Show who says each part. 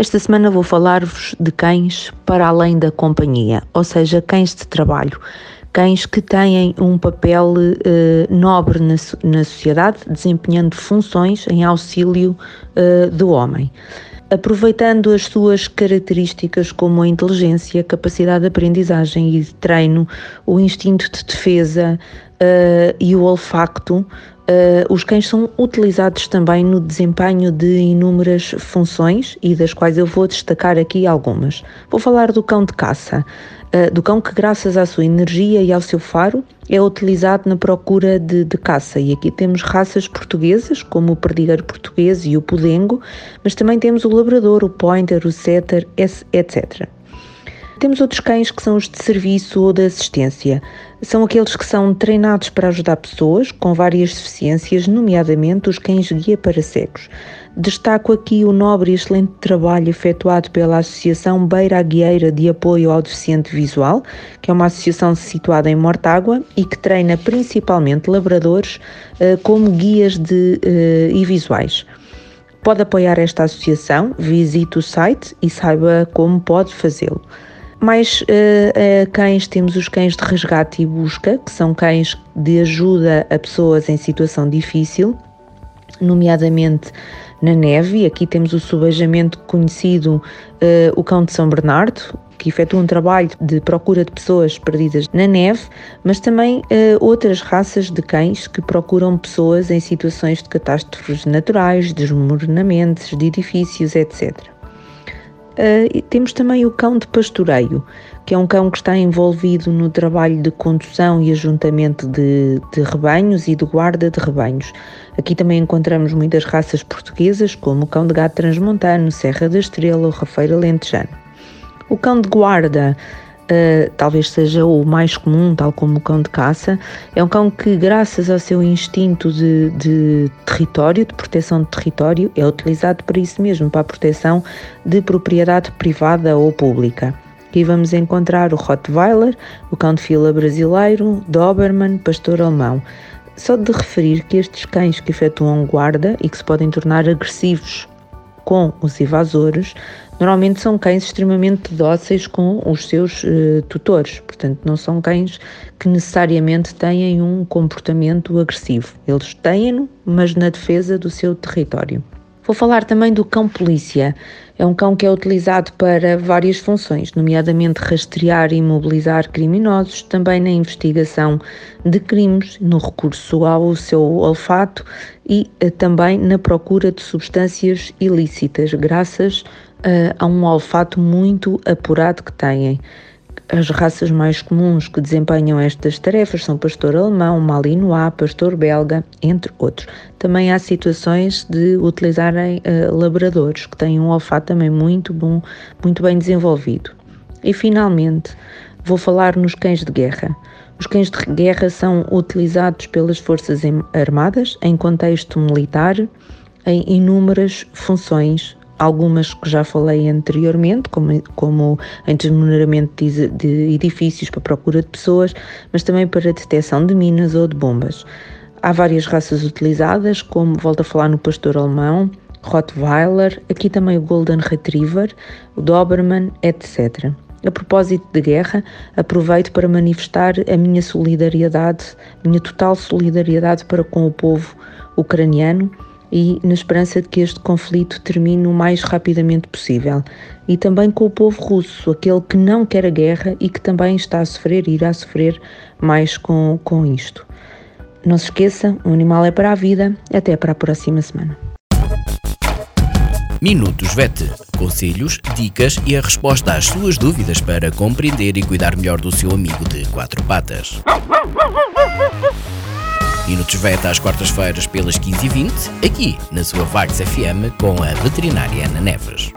Speaker 1: Esta semana vou falar-vos de cães para além da companhia, ou seja, cães de trabalho, cães que têm um papel eh, nobre na, na, sociedade, desempenhando funções em auxílio eh, do homem. Aproveitando as suas características como a inteligência, capacidade de aprendizagem e de treino, o instinto de defesa uh, e o olfacto, Uh, os cães são utilizados também no desempenho de inúmeras funções e das quais eu vou destacar aqui algumas. Vou falar do cão de caça, uh, do cão que, graças à sua energia e ao seu faro, é utilizado na procura de, de caça. E aqui temos raças portuguesas, como o perdigueiro português e o pudengo, mas também temos o labrador, o pointer, o setter, etc. Temos outros cães que são os de serviço ou de assistência. São aqueles que são treinados para ajudar pessoas com várias deficiências, nomeadamente os cães guia para cegos. Destaco aqui o nobre e excelente trabalho efetuado pela Associação Beira Aguieira de Apoio ao Deficiente Visual, que é uma associação situada em Mortágua e que treina principalmente labradores uh, como guias de, uh, e visuais. Pode apoiar esta associação, visite o site e saiba como pode fazê-lo. Mais uh, uh, cães, temos os cães de resgate e busca, que são cães de ajuda a pessoas em situação difícil, nomeadamente na neve. Aqui temos o subajamento conhecido, uh, o cão de São Bernardo, que efetua um trabalho de procura de pessoas perdidas na neve, mas também outras raças de cães que procuram pessoas em situações de catástrofes naturais, desmoronamentos de edifícios, etc. Uh, temos também o cão de pastoreio, que é um cão que está envolvido no trabalho de condução e ajuntamento de, de rebanhos e de guarda de rebanhos. Aqui também encontramos muitas raças portuguesas, como o cão de gato transmontano, Serra da Estrela ou Rafeira Lentejano. O cão de guarda uh, talvez seja o mais comum, tal como o cão de caça. É um cão que, graças ao seu instinto de, de território, de proteção de território, é utilizado para isso mesmo, para a proteção de propriedade privada ou pública. Aqui vamos encontrar o Rottweiler, o cão de fila brasileiro, Doberman, pastor alemão. Só de referir que estes cães que efetuam guarda e que se podem tornar agressivos com os invasores normalmente são cães extremamente dóceis com os seus uh, tutores, portanto, não são cães que necessariamente têm um comportamento agressivo. Eles têm-no, mas na defesa do seu território. Vou falar também do cão polícia. É um cão que é utilizado para várias funções, nomeadamente rastrear e imobilizar criminosos, também na investigação de crimes, no recurso ao seu olfato e uh, também na procura de substâncias ilícitas, graças uh, a um olfato muito apurado que têm. As raças mais comuns que desempenham estas tarefas são pastor alemão, malinois, pastor belga, entre outros. Também há situações de utilizarem uh, labradores, que têm um olfato também muito bom, muito bem desenvolvido. E finalmente, vou falar nos cães de guerra. Os cães de guerra são utilizados pelas Forças Armadas em contexto militar em inúmeras funções algumas que já falei anteriormente, como, como em de, de edifícios para procura de pessoas, mas também para detecção de minas ou de bombas. Há várias raças utilizadas, como volto a falar no pastor alemão, Rottweiler, aqui também o Golden Retriever, o Doberman, etc. A propósito de guerra, aproveito para manifestar a minha solidariedade, minha total solidariedade para com o povo ucraniano e na esperança de que este conflito termine o mais rapidamente possível. E também com o povo russo, aquele que não quer a guerra e que também está a sofrer e irá sofrer mais com, com isto. Não se esqueça, o animal é para a vida. Até para a próxima semana.
Speaker 2: Minutos VET. Conselhos, dicas e a resposta às suas dúvidas para compreender e cuidar melhor do seu amigo de quatro patas. Minutos VET às quartas-feiras pelas 15h20, aqui na sua Vagos FM com a veterinária Ana Neves.